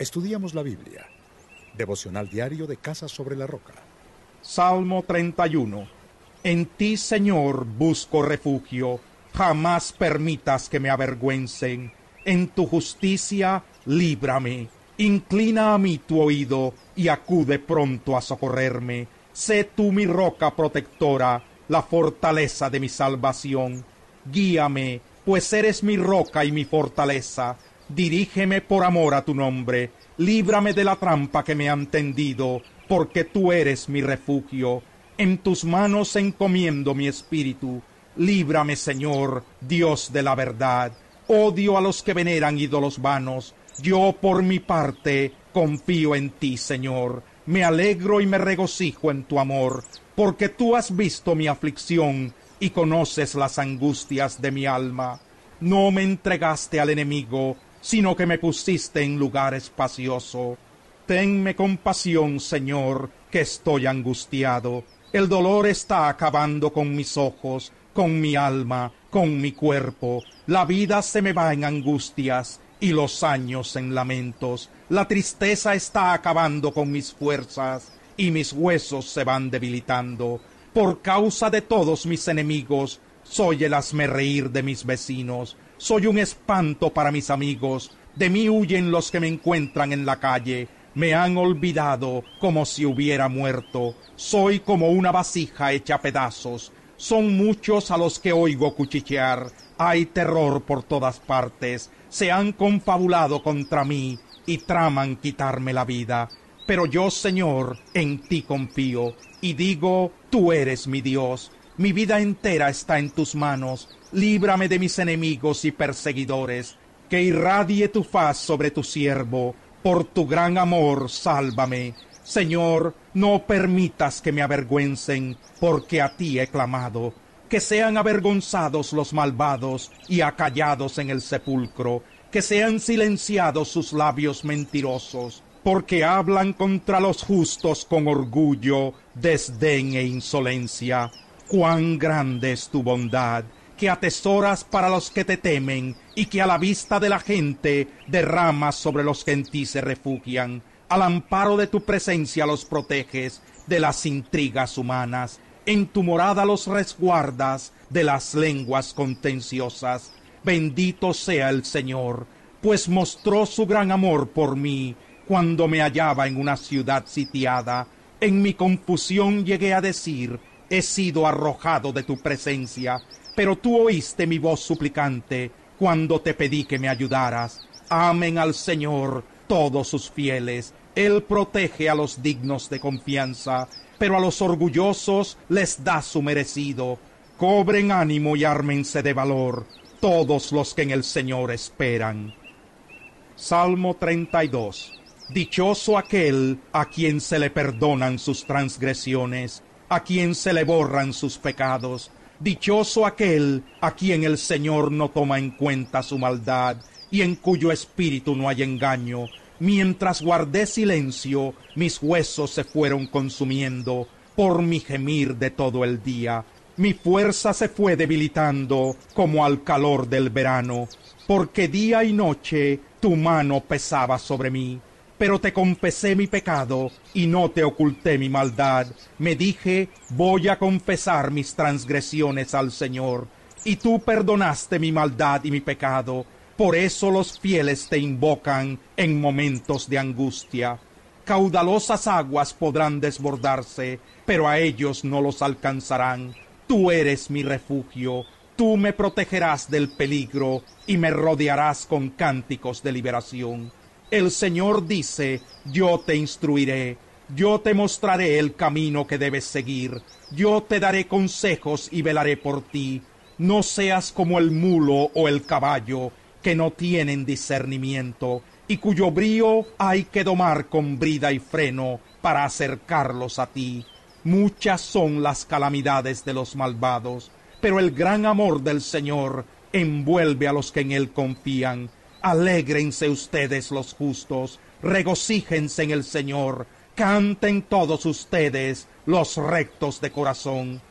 Estudiamos la Biblia. Devocional diario de Casa sobre la Roca. Salmo 31. En ti, Señor, busco refugio. Jamás permitas que me avergüencen. En tu justicia, líbrame. Inclina a mí tu oído y acude pronto a socorrerme. Sé tú mi roca protectora, la fortaleza de mi salvación. Guíame, pues eres mi roca y mi fortaleza. Dirígeme por amor a tu nombre. Líbrame de la trampa que me han tendido, porque tú eres mi refugio. En tus manos encomiendo mi espíritu. Líbrame, Señor, Dios de la verdad. Odio a los que veneran ídolos vanos. Yo, por mi parte, confío en ti, Señor. Me alegro y me regocijo en tu amor, porque tú has visto mi aflicción y conoces las angustias de mi alma. No me entregaste al enemigo, sino que me pusiste en lugar espacioso. Tenme compasión, Señor, que estoy angustiado. El dolor está acabando con mis ojos, con mi alma, con mi cuerpo. La vida se me va en angustias y los años en lamentos. La tristeza está acabando con mis fuerzas y mis huesos se van debilitando. Por causa de todos mis enemigos, soy el reír de mis vecinos, soy un espanto para mis amigos, de mí huyen los que me encuentran en la calle, me han olvidado como si hubiera muerto, soy como una vasija hecha a pedazos, son muchos a los que oigo cuchichear, hay terror por todas partes, se han confabulado contra mí y traman quitarme la vida. Pero yo, Señor, en ti confío, y digo, tú eres mi Dios, mi vida entera está en tus manos, líbrame de mis enemigos y perseguidores, que irradie tu faz sobre tu siervo, por tu gran amor sálvame. Señor, no permitas que me avergüencen, porque a ti he clamado. Que sean avergonzados los malvados y acallados en el sepulcro, que sean silenciados sus labios mentirosos porque hablan contra los justos con orgullo, desdén e insolencia. Cuán grande es tu bondad, que atesoras para los que te temen, y que a la vista de la gente derramas sobre los que en ti se refugian. Al amparo de tu presencia los proteges de las intrigas humanas. En tu morada los resguardas de las lenguas contenciosas. Bendito sea el Señor, pues mostró su gran amor por mí cuando me hallaba en una ciudad sitiada, en mi confusión llegué a decir, he sido arrojado de tu presencia, pero tú oíste mi voz suplicante cuando te pedí que me ayudaras. Amen al Señor todos sus fieles, Él protege a los dignos de confianza, pero a los orgullosos les da su merecido. Cobren ánimo y ármense de valor todos los que en el Señor esperan. Salmo 32 Dichoso aquel a quien se le perdonan sus transgresiones, a quien se le borran sus pecados. Dichoso aquel a quien el Señor no toma en cuenta su maldad y en cuyo espíritu no hay engaño. Mientras guardé silencio, mis huesos se fueron consumiendo por mi gemir de todo el día. Mi fuerza se fue debilitando como al calor del verano, porque día y noche tu mano pesaba sobre mí pero te confesé mi pecado y no te oculté mi maldad. Me dije, voy a confesar mis transgresiones al Señor, y tú perdonaste mi maldad y mi pecado. Por eso los fieles te invocan en momentos de angustia. Caudalosas aguas podrán desbordarse, pero a ellos no los alcanzarán. Tú eres mi refugio, tú me protegerás del peligro y me rodearás con cánticos de liberación el Señor dice, yo te instruiré, yo te mostraré el camino que debes seguir, yo te daré consejos y velaré por ti. No seas como el mulo o el caballo, que no tienen discernimiento, y cuyo brío hay que domar con brida y freno para acercarlos a ti. Muchas son las calamidades de los malvados, pero el gran amor del Señor envuelve a los que en él confían Alégrense ustedes los justos, regocíjense en el Señor, canten todos ustedes los rectos de corazón.